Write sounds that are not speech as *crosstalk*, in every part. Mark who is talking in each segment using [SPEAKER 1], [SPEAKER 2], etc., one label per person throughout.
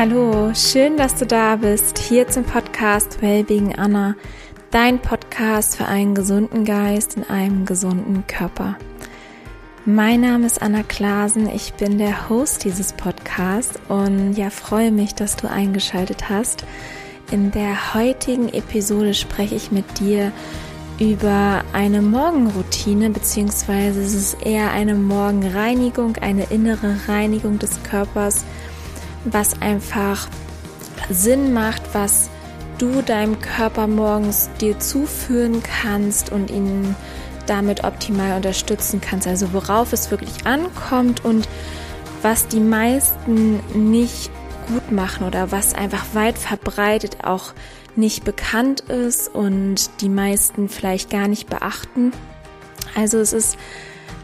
[SPEAKER 1] Hallo, schön, dass du da bist, hier zum Podcast Wellbeing Anna, dein Podcast für einen gesunden Geist in einem gesunden Körper. Mein Name ist Anna Klasen, ich bin der Host dieses Podcasts und ja, freue mich, dass du eingeschaltet hast. In der heutigen Episode spreche ich mit dir über eine Morgenroutine, beziehungsweise es ist eher eine Morgenreinigung, eine innere Reinigung des Körpers, was einfach Sinn macht, was du deinem Körper morgens dir zuführen kannst und ihn damit optimal unterstützen kannst. Also worauf es wirklich ankommt und was die meisten nicht gut machen oder was einfach weit verbreitet auch nicht bekannt ist und die meisten vielleicht gar nicht beachten. Also es ist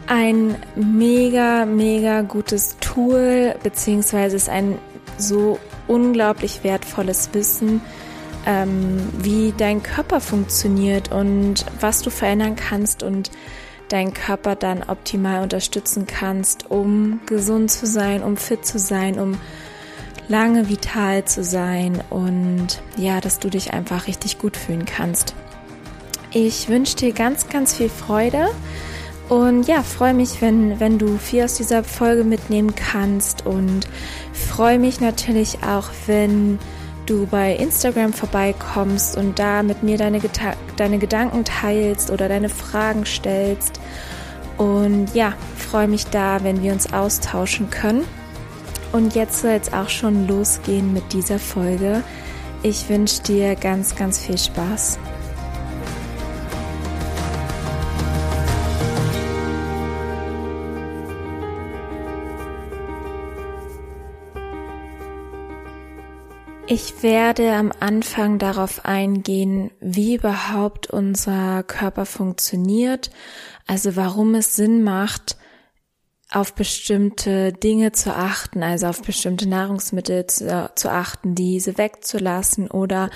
[SPEAKER 1] ein mega, mega gutes Tool, beziehungsweise ist ein so unglaublich wertvolles Wissen, ähm, wie dein Körper funktioniert und was du verändern kannst und deinen Körper dann optimal unterstützen kannst, um gesund zu sein, um fit zu sein, um lange vital zu sein und ja, dass du dich einfach richtig gut fühlen kannst. Ich wünsche dir ganz, ganz viel Freude und ja, freue mich, wenn, wenn du viel aus dieser Folge mitnehmen kannst und freue mich natürlich auch, wenn du bei Instagram vorbeikommst und da mit mir deine, deine Gedanken teilst oder deine Fragen stellst. Und ja, freue mich da, wenn wir uns austauschen können. Und jetzt soll es auch schon losgehen mit dieser Folge. Ich wünsche dir ganz, ganz viel Spaß. Ich werde am Anfang darauf eingehen, wie überhaupt unser Körper funktioniert, also warum es Sinn macht, auf bestimmte Dinge zu achten, also auf bestimmte Nahrungsmittel zu, zu achten, diese wegzulassen oder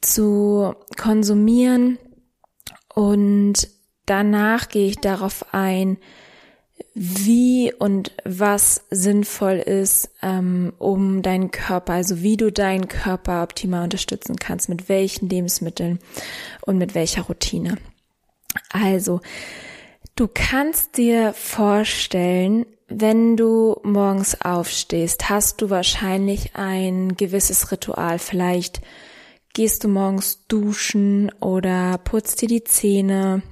[SPEAKER 1] zu konsumieren. Und danach gehe ich darauf ein, wie und was sinnvoll ist, ähm, um deinen Körper, also wie du deinen Körper optimal unterstützen kannst, mit welchen Lebensmitteln und mit welcher Routine. Also, du kannst dir vorstellen, wenn du morgens aufstehst, hast du wahrscheinlich ein gewisses Ritual. Vielleicht gehst du morgens duschen oder putzt dir die Zähne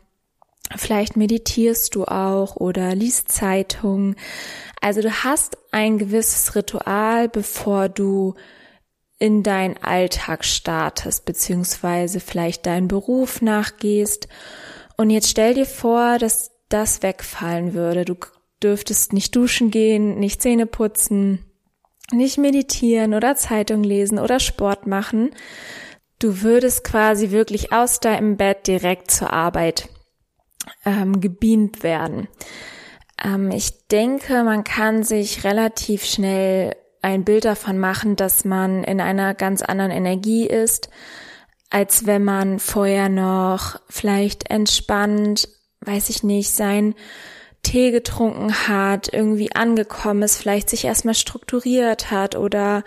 [SPEAKER 1] Vielleicht meditierst du auch oder liest Zeitung. Also du hast ein gewisses Ritual, bevor du in deinen Alltag startest, beziehungsweise vielleicht deinen Beruf nachgehst. Und jetzt stell dir vor, dass das wegfallen würde. Du dürftest nicht duschen gehen, nicht Zähne putzen, nicht meditieren oder Zeitung lesen oder Sport machen. Du würdest quasi wirklich aus deinem Bett direkt zur Arbeit ähm, gebeamt werden. Ähm, ich denke, man kann sich relativ schnell ein Bild davon machen, dass man in einer ganz anderen Energie ist, als wenn man vorher noch vielleicht entspannt, weiß ich nicht, sein Tee getrunken hat, irgendwie angekommen ist, vielleicht sich erstmal strukturiert hat oder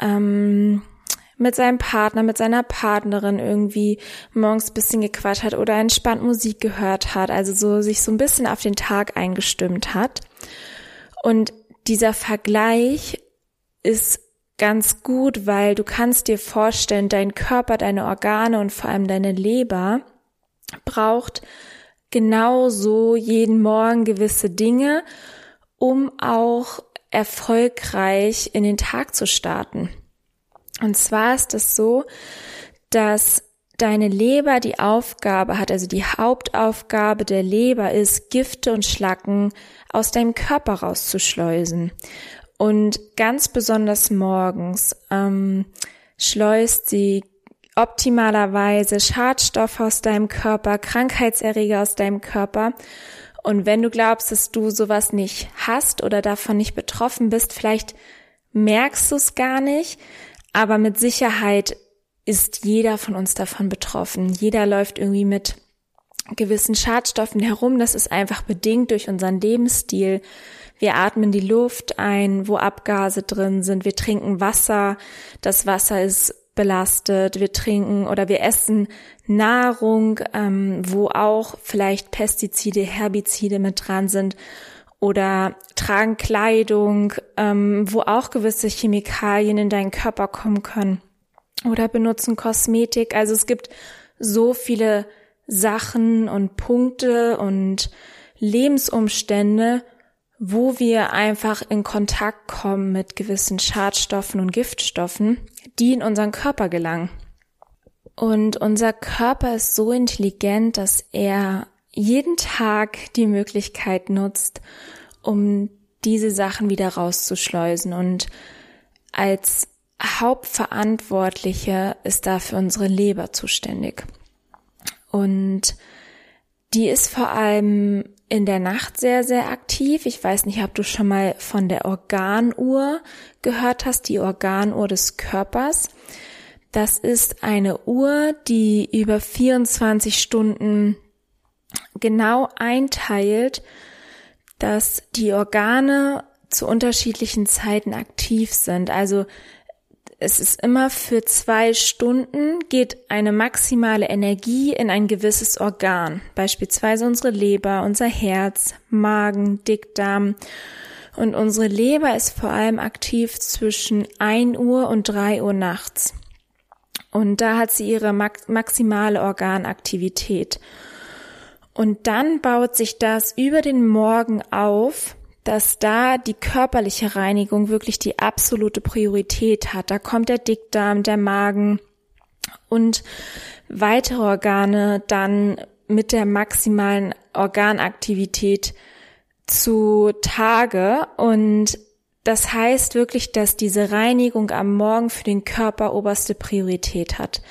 [SPEAKER 1] ähm, mit seinem Partner, mit seiner Partnerin irgendwie morgens bisschen gequatscht hat oder entspannt Musik gehört hat, also so sich so ein bisschen auf den Tag eingestimmt hat. Und dieser Vergleich ist ganz gut, weil du kannst dir vorstellen, dein Körper, deine Organe und vor allem deine Leber braucht genauso jeden Morgen gewisse Dinge, um auch erfolgreich in den Tag zu starten. Und zwar ist es so, dass deine Leber die Aufgabe hat, also die Hauptaufgabe der Leber ist, Gifte und Schlacken aus deinem Körper rauszuschleusen. Und ganz besonders morgens ähm, schleust sie optimalerweise Schadstoffe aus deinem Körper, Krankheitserreger aus deinem Körper. Und wenn du glaubst, dass du sowas nicht hast oder davon nicht betroffen bist, vielleicht merkst du es gar nicht, aber mit Sicherheit ist jeder von uns davon betroffen. Jeder läuft irgendwie mit gewissen Schadstoffen herum. Das ist einfach bedingt durch unseren Lebensstil. Wir atmen die Luft ein, wo Abgase drin sind. Wir trinken Wasser. Das Wasser ist belastet. Wir trinken oder wir essen Nahrung, ähm, wo auch vielleicht Pestizide, Herbizide mit dran sind oder tragen Kleidung, ähm, wo auch gewisse Chemikalien in deinen Körper kommen können oder benutzen Kosmetik. Also es gibt so viele Sachen und Punkte und Lebensumstände, wo wir einfach in Kontakt kommen mit gewissen Schadstoffen und Giftstoffen, die in unseren Körper gelangen. Und unser Körper ist so intelligent, dass er jeden Tag die Möglichkeit nutzt, um diese Sachen wieder rauszuschleusen. Und als Hauptverantwortliche ist dafür unsere Leber zuständig. Und die ist vor allem in der Nacht sehr, sehr aktiv. Ich weiß nicht, ob du schon mal von der Organuhr gehört hast, die Organuhr des Körpers. Das ist eine Uhr, die über 24 Stunden genau einteilt, dass die Organe zu unterschiedlichen Zeiten aktiv sind. Also es ist immer für zwei Stunden geht eine maximale Energie in ein gewisses Organ, beispielsweise unsere Leber, unser Herz, Magen, Dickdarm. Und unsere Leber ist vor allem aktiv zwischen 1 Uhr und 3 Uhr nachts. Und da hat sie ihre maximale Organaktivität. Und dann baut sich das über den Morgen auf dass da die körperliche Reinigung wirklich die absolute Priorität hat. Da kommt der Dickdarm, der Magen und weitere Organe dann mit der maximalen Organaktivität zu Tage und das heißt wirklich, dass diese Reinigung am Morgen für den Körper oberste Priorität hat.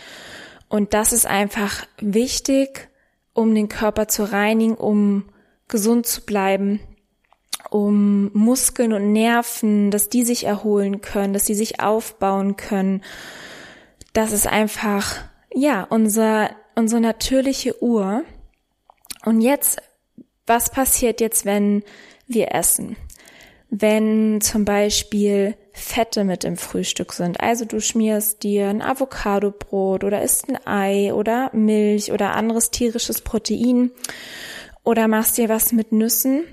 [SPEAKER 1] Und das ist einfach wichtig, um den Körper zu reinigen, um gesund zu bleiben, um Muskeln und Nerven, dass die sich erholen können, dass sie sich aufbauen können. Das ist einfach, ja, unser, unsere natürliche Uhr. Und jetzt, was passiert jetzt, wenn wir essen? Wenn zum Beispiel Fette mit im Frühstück sind. Also du schmierst dir ein Avocadobrot oder isst ein Ei oder Milch oder anderes tierisches Protein oder machst dir was mit Nüssen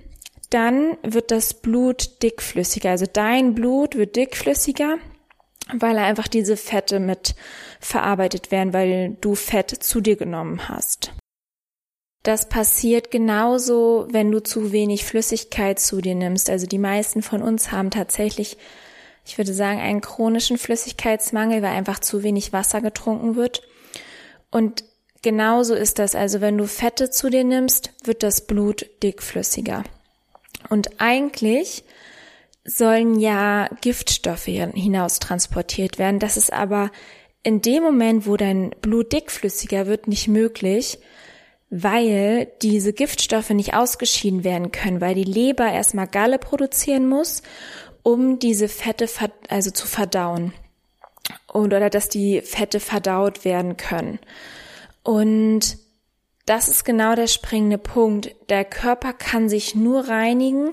[SPEAKER 1] dann wird das Blut dickflüssiger. Also dein Blut wird dickflüssiger, weil einfach diese Fette mit verarbeitet werden, weil du Fett zu dir genommen hast. Das passiert genauso, wenn du zu wenig Flüssigkeit zu dir nimmst. Also die meisten von uns haben tatsächlich, ich würde sagen, einen chronischen Flüssigkeitsmangel, weil einfach zu wenig Wasser getrunken wird. Und genauso ist das. Also wenn du Fette zu dir nimmst, wird das Blut dickflüssiger. Und eigentlich sollen ja Giftstoffe hinaus transportiert werden. Das ist aber in dem Moment, wo dein Blut dickflüssiger wird, nicht möglich, weil diese Giftstoffe nicht ausgeschieden werden können, weil die Leber erstmal Galle produzieren muss, um diese Fette also zu verdauen. Und, oder dass die Fette verdaut werden können. Und das ist genau der springende Punkt. Der Körper kann sich nur reinigen,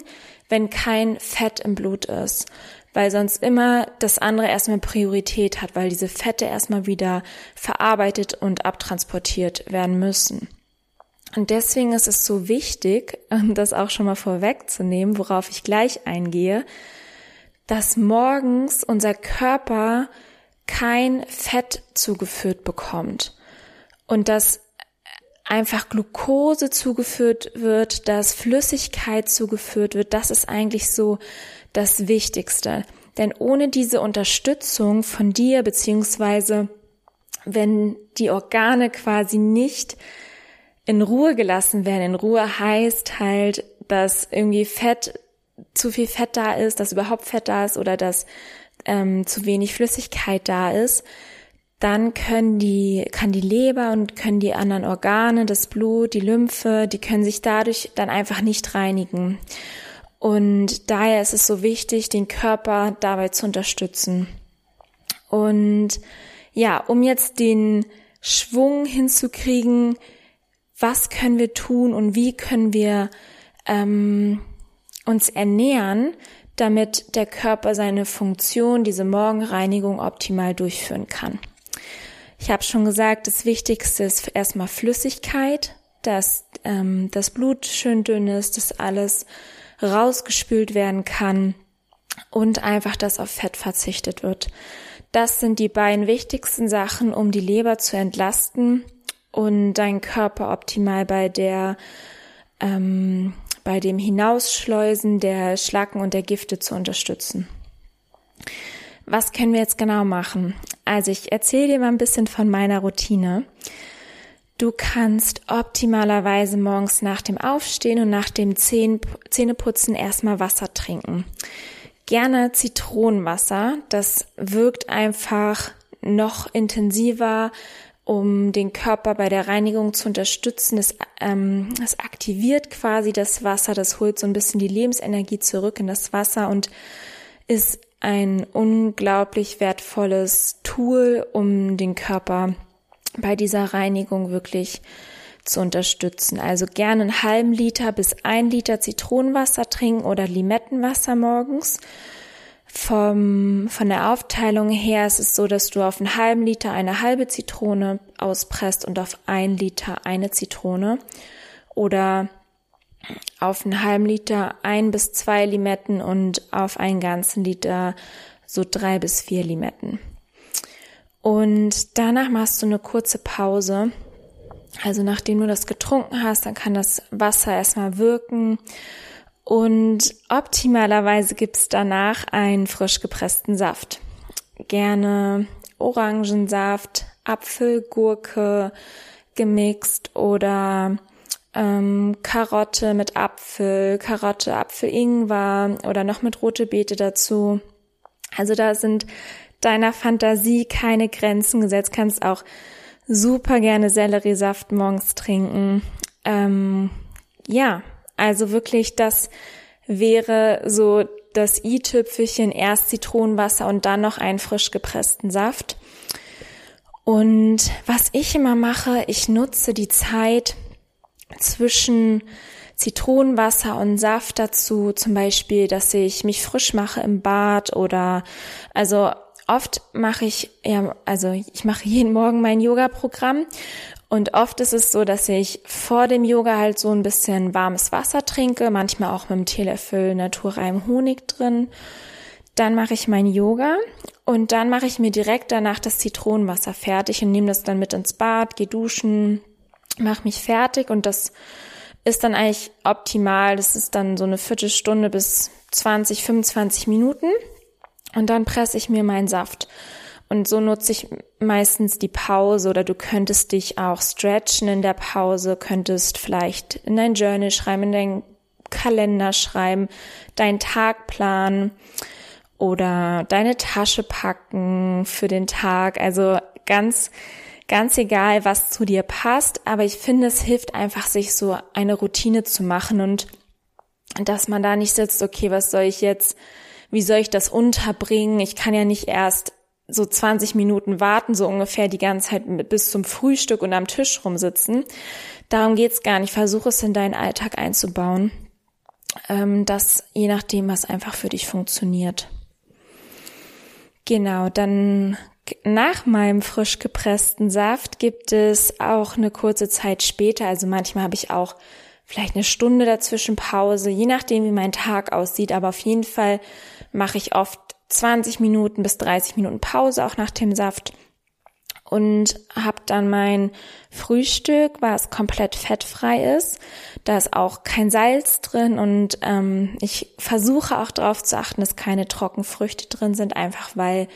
[SPEAKER 1] wenn kein Fett im Blut ist, weil sonst immer das andere erstmal Priorität hat, weil diese Fette erstmal wieder verarbeitet und abtransportiert werden müssen. Und deswegen ist es so wichtig, *laughs* das auch schon mal vorwegzunehmen, worauf ich gleich eingehe, dass morgens unser Körper kein Fett zugeführt bekommt und dass einfach Glucose zugeführt wird, dass Flüssigkeit zugeführt wird, das ist eigentlich so das Wichtigste. Denn ohne diese Unterstützung von dir, beziehungsweise wenn die Organe quasi nicht in Ruhe gelassen werden, in Ruhe heißt halt, dass irgendwie Fett, zu viel Fett da ist, dass überhaupt Fett da ist oder dass ähm, zu wenig Flüssigkeit da ist, dann können die, kann die Leber und können die anderen Organe, das Blut, die Lymphe, die können sich dadurch dann einfach nicht reinigen. Und daher ist es so wichtig, den Körper dabei zu unterstützen. Und ja, um jetzt den Schwung hinzukriegen, was können wir tun und wie können wir ähm, uns ernähren, damit der Körper seine Funktion, diese Morgenreinigung optimal durchführen kann. Ich habe schon gesagt, das Wichtigste ist erstmal Flüssigkeit, dass ähm, das Blut schön dünn ist, dass alles rausgespült werden kann und einfach, dass auf Fett verzichtet wird. Das sind die beiden wichtigsten Sachen, um die Leber zu entlasten und deinen Körper optimal bei der ähm, bei dem Hinausschleusen der Schlacken und der Gifte zu unterstützen. Was können wir jetzt genau machen? Also ich erzähle dir mal ein bisschen von meiner Routine. Du kannst optimalerweise morgens nach dem Aufstehen und nach dem Zähneputzen erstmal Wasser trinken. Gerne Zitronenwasser. Das wirkt einfach noch intensiver, um den Körper bei der Reinigung zu unterstützen. Es, ähm, es aktiviert quasi das Wasser, das holt so ein bisschen die Lebensenergie zurück in das Wasser und ist ein unglaublich wertvolles Tool, um den Körper bei dieser Reinigung wirklich zu unterstützen. Also gerne einen halben Liter bis ein Liter Zitronenwasser trinken oder Limettenwasser morgens vom, von der Aufteilung her ist es so, dass du auf einen halben Liter eine halbe Zitrone auspresst und auf ein Liter eine Zitrone oder auf einen halben Liter ein bis zwei Limetten und auf einen ganzen Liter so drei bis vier Limetten. Und danach machst du eine kurze Pause. Also nachdem du das getrunken hast, dann kann das Wasser erstmal wirken und optimalerweise gibt's danach einen frisch gepressten Saft. Gerne Orangensaft, Apfel, Gurke gemixt oder ähm, Karotte mit Apfel, Karotte, Apfel, Ingwer oder noch mit rote Beete dazu. Also da sind deiner Fantasie keine Grenzen gesetzt. Kannst auch super gerne Selleriesaft morgens trinken. Ähm, ja, also wirklich, das wäre so das i-Tüpfelchen, erst Zitronenwasser und dann noch einen frisch gepressten Saft. Und was ich immer mache, ich nutze die Zeit zwischen Zitronenwasser und Saft dazu, zum Beispiel, dass ich mich frisch mache im Bad oder also oft mache ich, ja, also ich mache jeden Morgen mein Yoga-Programm und oft ist es so, dass ich vor dem Yoga halt so ein bisschen warmes Wasser trinke, manchmal auch mit einem Teelöffel naturreinem Honig drin. Dann mache ich mein Yoga und dann mache ich mir direkt danach das Zitronenwasser fertig und nehme das dann mit ins Bad, gehe duschen, mache mich fertig und das ist dann eigentlich optimal. Das ist dann so eine Viertelstunde bis 20, 25 Minuten und dann presse ich mir meinen Saft. Und so nutze ich meistens die Pause oder du könntest dich auch stretchen in der Pause, könntest vielleicht in dein Journal schreiben, in deinen Kalender schreiben, deinen Tagplan oder deine Tasche packen für den Tag. Also ganz, ganz egal, was zu dir passt. Aber ich finde, es hilft einfach, sich so eine Routine zu machen und dass man da nicht sitzt, okay, was soll ich jetzt, wie soll ich das unterbringen? Ich kann ja nicht erst so 20 Minuten warten, so ungefähr die ganze Zeit bis zum Frühstück und am Tisch rumsitzen. Darum geht's gar nicht. Versuch es in deinen Alltag einzubauen. Ähm, das je nachdem, was einfach für dich funktioniert. Genau, dann nach meinem frisch gepressten Saft gibt es auch eine kurze Zeit später, also manchmal habe ich auch vielleicht eine Stunde dazwischen Pause, je nachdem, wie mein Tag aussieht, aber auf jeden Fall mache ich oft 20 Minuten bis 30 Minuten Pause auch nach dem Saft und habe dann mein Frühstück, was komplett fettfrei ist. Da ist auch kein Salz drin und ähm, ich versuche auch darauf zu achten, dass keine Trockenfrüchte drin sind, einfach weil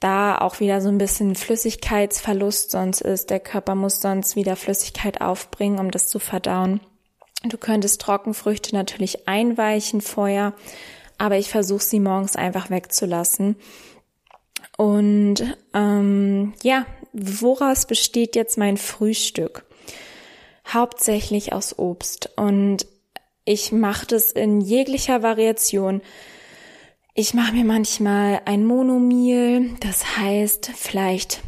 [SPEAKER 1] da auch wieder so ein bisschen Flüssigkeitsverlust sonst ist. Der Körper muss sonst wieder Flüssigkeit aufbringen, um das zu verdauen. Du könntest Trockenfrüchte natürlich einweichen vorher, aber ich versuche sie morgens einfach wegzulassen. Und ähm, ja, woraus besteht jetzt mein Frühstück? Hauptsächlich aus Obst. Und ich mache das in jeglicher Variation. Ich mache mir manchmal ein Monomeal, das heißt, vielleicht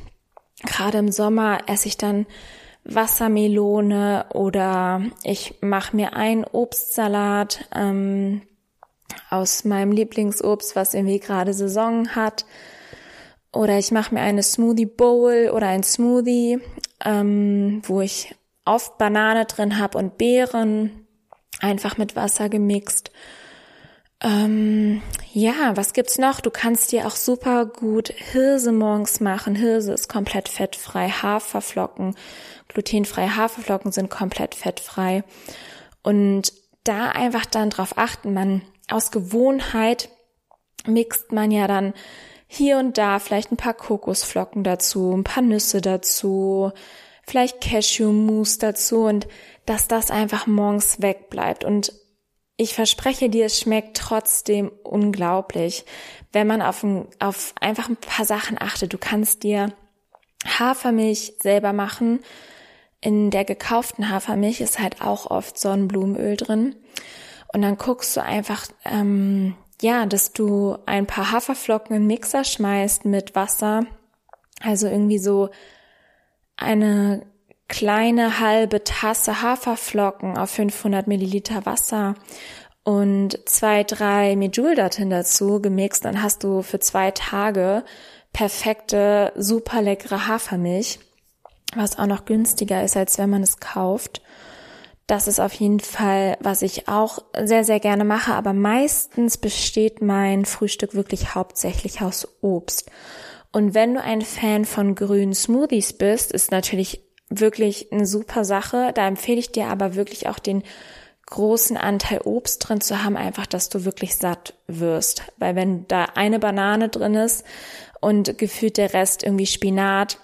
[SPEAKER 1] gerade im Sommer esse ich dann Wassermelone oder ich mache mir einen Obstsalat ähm, aus meinem Lieblingsobst, was irgendwie gerade Saison hat. Oder ich mache mir eine Smoothie Bowl oder ein Smoothie, ähm, wo ich oft Banane drin habe und Beeren, einfach mit Wasser gemixt. Ähm, ja, was gibt's noch? Du kannst dir auch super gut Hirse morgens machen. Hirse ist komplett fettfrei. Haferflocken, glutenfreie Haferflocken sind komplett fettfrei. Und da einfach dann drauf achten, man aus Gewohnheit mixt man ja dann hier und da vielleicht ein paar Kokosflocken dazu, ein paar Nüsse dazu, vielleicht Cashewmus dazu und dass das einfach morgens wegbleibt. Und ich verspreche dir, es schmeckt trotzdem unglaublich, wenn man auf, ein, auf einfach ein paar Sachen achtet. Du kannst dir Hafermilch selber machen. In der gekauften Hafermilch ist halt auch oft Sonnenblumenöl drin. Und dann guckst du einfach, ähm, ja, dass du ein paar Haferflocken in Mixer schmeißt mit Wasser. Also irgendwie so eine kleine halbe Tasse Haferflocken auf 500 Milliliter Wasser und zwei, drei Medjool dorthin dazu gemixt, dann hast du für zwei Tage perfekte, super leckere Hafermilch, was auch noch günstiger ist, als wenn man es kauft. Das ist auf jeden Fall, was ich auch sehr, sehr gerne mache, aber meistens besteht mein Frühstück wirklich hauptsächlich aus Obst. Und wenn du ein Fan von grünen Smoothies bist, ist natürlich wirklich eine super Sache. Da empfehle ich dir aber wirklich auch den großen Anteil Obst drin zu haben, einfach, dass du wirklich satt wirst. Weil wenn da eine Banane drin ist und gefühlt der Rest irgendwie Spinat,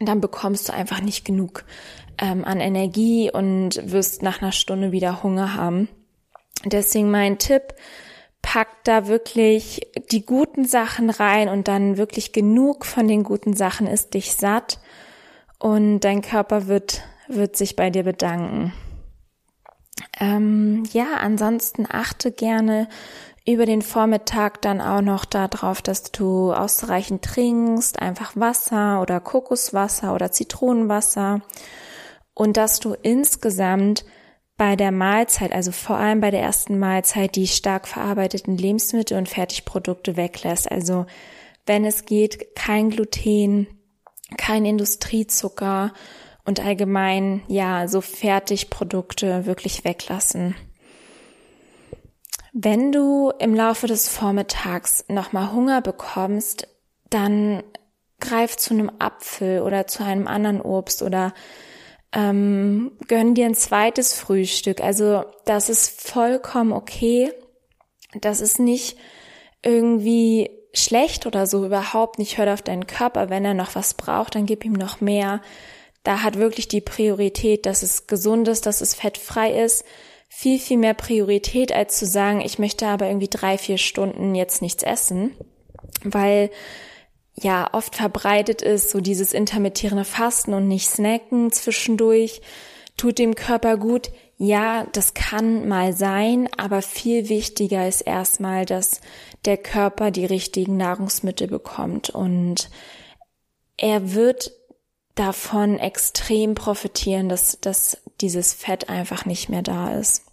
[SPEAKER 1] dann bekommst du einfach nicht genug ähm, an Energie und wirst nach einer Stunde wieder Hunger haben. Deswegen mein Tipp, pack da wirklich die guten Sachen rein und dann wirklich genug von den guten Sachen ist dich satt und dein Körper wird, wird sich bei dir bedanken. Ähm, ja, ansonsten achte gerne über den Vormittag dann auch noch darauf, dass du ausreichend trinkst, einfach Wasser oder Kokoswasser oder Zitronenwasser und dass du insgesamt bei der Mahlzeit, also vor allem bei der ersten Mahlzeit, die stark verarbeiteten Lebensmittel und Fertigprodukte weglässt. Also wenn es geht, kein Gluten, kein Industriezucker und allgemein, ja, so Fertigprodukte wirklich weglassen. Wenn du im Laufe des Vormittags nochmal Hunger bekommst, dann greif zu einem Apfel oder zu einem anderen Obst oder ähm, gönn dir ein zweites Frühstück. Also das ist vollkommen okay. Das ist nicht irgendwie schlecht oder so, überhaupt nicht. Hört auf deinen Körper. Wenn er noch was braucht, dann gib ihm noch mehr. Da hat wirklich die Priorität, dass es gesund ist, dass es fettfrei ist, viel, viel mehr Priorität, als zu sagen, ich möchte aber irgendwie drei, vier Stunden jetzt nichts essen. Weil ja oft verbreitet ist, so dieses intermittierende Fasten und nicht snacken zwischendurch, tut dem Körper gut. Ja, das kann mal sein, aber viel wichtiger ist erstmal, dass der Körper die richtigen Nahrungsmittel bekommt und er wird davon extrem profitieren, dass, dass dieses Fett einfach nicht mehr da ist.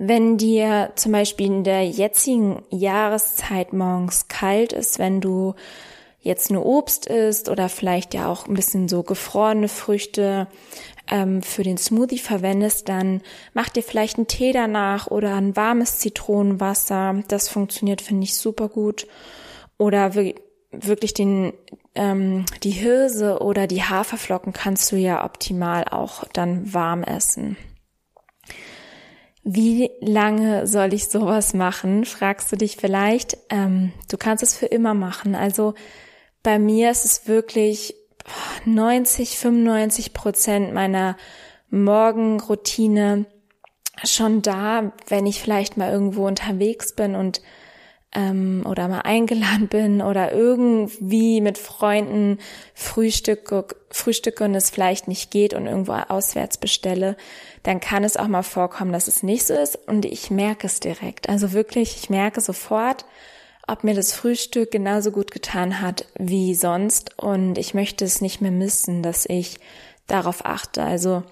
[SPEAKER 1] Wenn dir zum Beispiel in der jetzigen Jahreszeit morgens kalt ist, wenn du jetzt nur Obst isst oder vielleicht ja auch ein bisschen so gefrorene Früchte ähm, für den Smoothie verwendest, dann mach dir vielleicht einen Tee danach oder ein warmes Zitronenwasser. Das funktioniert, finde ich, super gut. Oder wirklich den ähm, die Hirse oder die Haferflocken kannst du ja optimal auch dann warm essen. Wie lange soll ich sowas machen? Fragst du dich vielleicht. Ähm, du kannst es für immer machen. Also bei mir ist es wirklich 90, 95 Prozent meiner Morgenroutine schon da, wenn ich vielleicht mal irgendwo unterwegs bin und ähm, oder mal eingeladen bin oder irgendwie mit Freunden frühstücke, frühstücke und es vielleicht nicht geht und irgendwo auswärts bestelle, dann kann es auch mal vorkommen, dass es nicht so ist und ich merke es direkt. Also wirklich, ich merke sofort, ob mir das Frühstück genauso gut getan hat wie sonst und ich möchte es nicht mehr missen, dass ich darauf achte. Also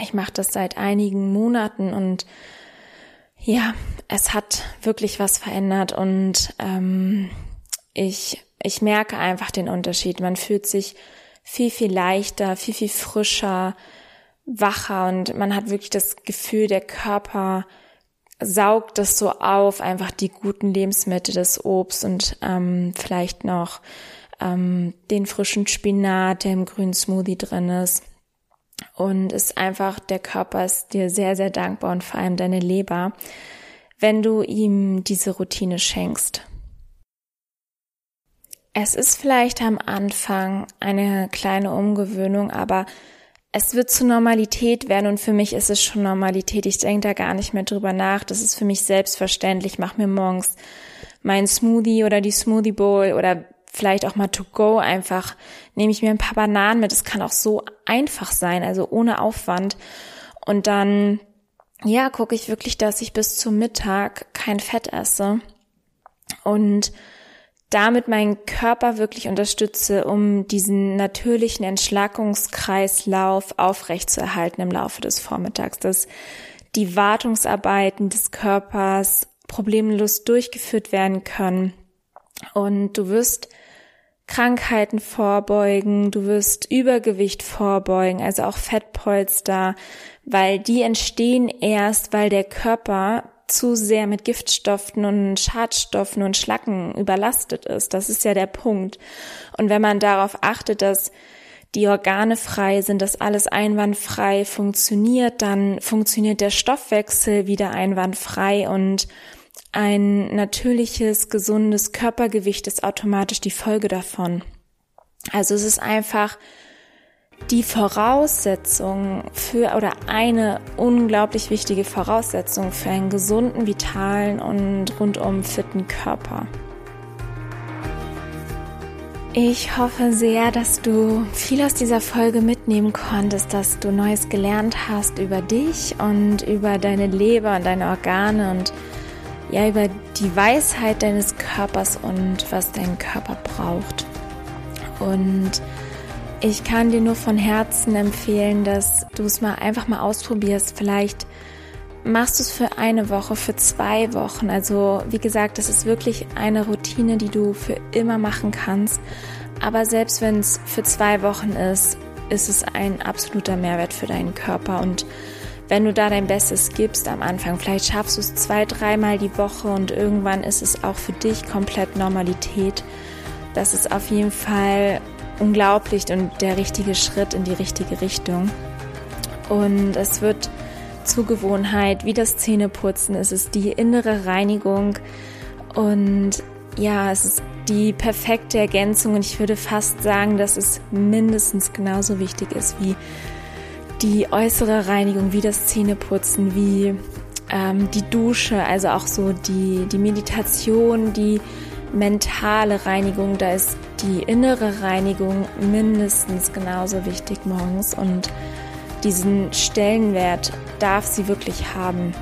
[SPEAKER 1] ich mache das seit einigen Monaten und ja, es hat wirklich was verändert und ähm, ich, ich merke einfach den Unterschied. Man fühlt sich viel, viel leichter, viel, viel frischer, wacher und man hat wirklich das Gefühl, der Körper saugt das so auf, einfach die guten Lebensmittel, das Obst und ähm, vielleicht noch ähm, den frischen Spinat, der im grünen Smoothie drin ist. Und ist einfach, der Körper ist dir sehr, sehr dankbar und vor allem deine Leber, wenn du ihm diese Routine schenkst. Es ist vielleicht am Anfang eine kleine Umgewöhnung, aber es wird zur Normalität werden und für mich ist es schon Normalität. Ich denke da gar nicht mehr drüber nach. Das ist für mich selbstverständlich. Ich mache mir morgens meinen Smoothie oder die Smoothie Bowl oder vielleicht auch mal to go einfach. Nehme ich mir ein paar Bananen mit. Es kann auch so einfach sein, also ohne Aufwand. Und dann, ja, gucke ich wirklich, dass ich bis zum Mittag kein Fett esse. Und damit meinen Körper wirklich unterstütze, um diesen natürlichen Entschlackungskreislauf aufrechtzuerhalten im Laufe des Vormittags, dass die Wartungsarbeiten des Körpers problemlos durchgeführt werden können. Und du wirst Krankheiten vorbeugen, du wirst Übergewicht vorbeugen, also auch Fettpolster, weil die entstehen erst, weil der Körper zu sehr mit Giftstoffen und Schadstoffen und Schlacken überlastet ist. Das ist ja der Punkt. Und wenn man darauf achtet, dass die Organe frei sind, dass alles einwandfrei funktioniert, dann funktioniert der Stoffwechsel wieder einwandfrei und ein natürliches, gesundes Körpergewicht ist automatisch die Folge davon. Also es ist einfach die Voraussetzung für oder eine unglaublich wichtige Voraussetzung für einen gesunden, vitalen und rundum fitten Körper. Ich hoffe sehr, dass du viel aus dieser Folge mitnehmen konntest, dass du Neues gelernt hast über dich und über deine Leber und deine Organe und ja, über die Weisheit deines Körpers und was dein Körper braucht. Und ich kann dir nur von Herzen empfehlen, dass du es mal einfach mal ausprobierst. Vielleicht machst du es für eine Woche, für zwei Wochen. Also wie gesagt, das ist wirklich eine Routine, die du für immer machen kannst. Aber selbst wenn es für zwei Wochen ist, ist es ein absoluter Mehrwert für deinen Körper. Und wenn du da dein Bestes gibst am Anfang, vielleicht schaffst du es zwei, dreimal die Woche und irgendwann ist es auch für dich komplett Normalität. Das ist auf jeden Fall unglaublich und der richtige Schritt in die richtige Richtung. Und es wird zur Gewohnheit, wie das Zähneputzen, es ist die innere Reinigung und ja, es ist die perfekte Ergänzung und ich würde fast sagen, dass es mindestens genauso wichtig ist wie die äußere Reinigung, wie das Zähneputzen, wie ähm, die Dusche, also auch so die, die Meditation, die mentale Reinigung, da ist die innere Reinigung mindestens genauso wichtig morgens und diesen Stellenwert darf sie wirklich haben.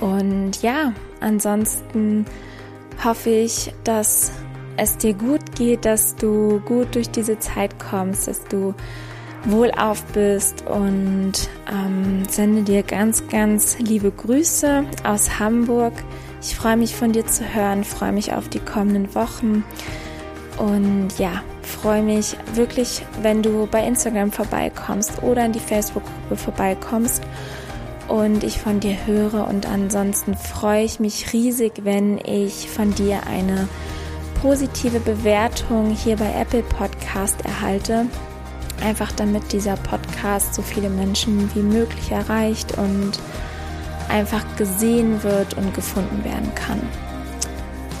[SPEAKER 1] Und ja, ansonsten hoffe ich, dass es dir gut geht, dass du gut durch diese Zeit kommst, dass du wohlauf bist und ähm, sende dir ganz, ganz liebe Grüße aus Hamburg. Ich freue mich von dir zu hören, freue mich auf die kommenden Wochen und ja, freue mich wirklich, wenn du bei Instagram vorbeikommst oder in die Facebook-Gruppe vorbeikommst und ich von dir höre. Und ansonsten freue ich mich riesig, wenn ich von dir eine positive Bewertung hier bei Apple Podcast erhalte. Einfach damit dieser Podcast so viele Menschen wie möglich erreicht und einfach gesehen wird und gefunden werden kann.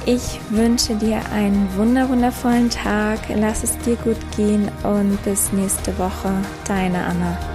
[SPEAKER 1] Ich wünsche dir einen wunderwundervollen Tag. Lass es dir gut gehen und bis nächste Woche. Deine Anna.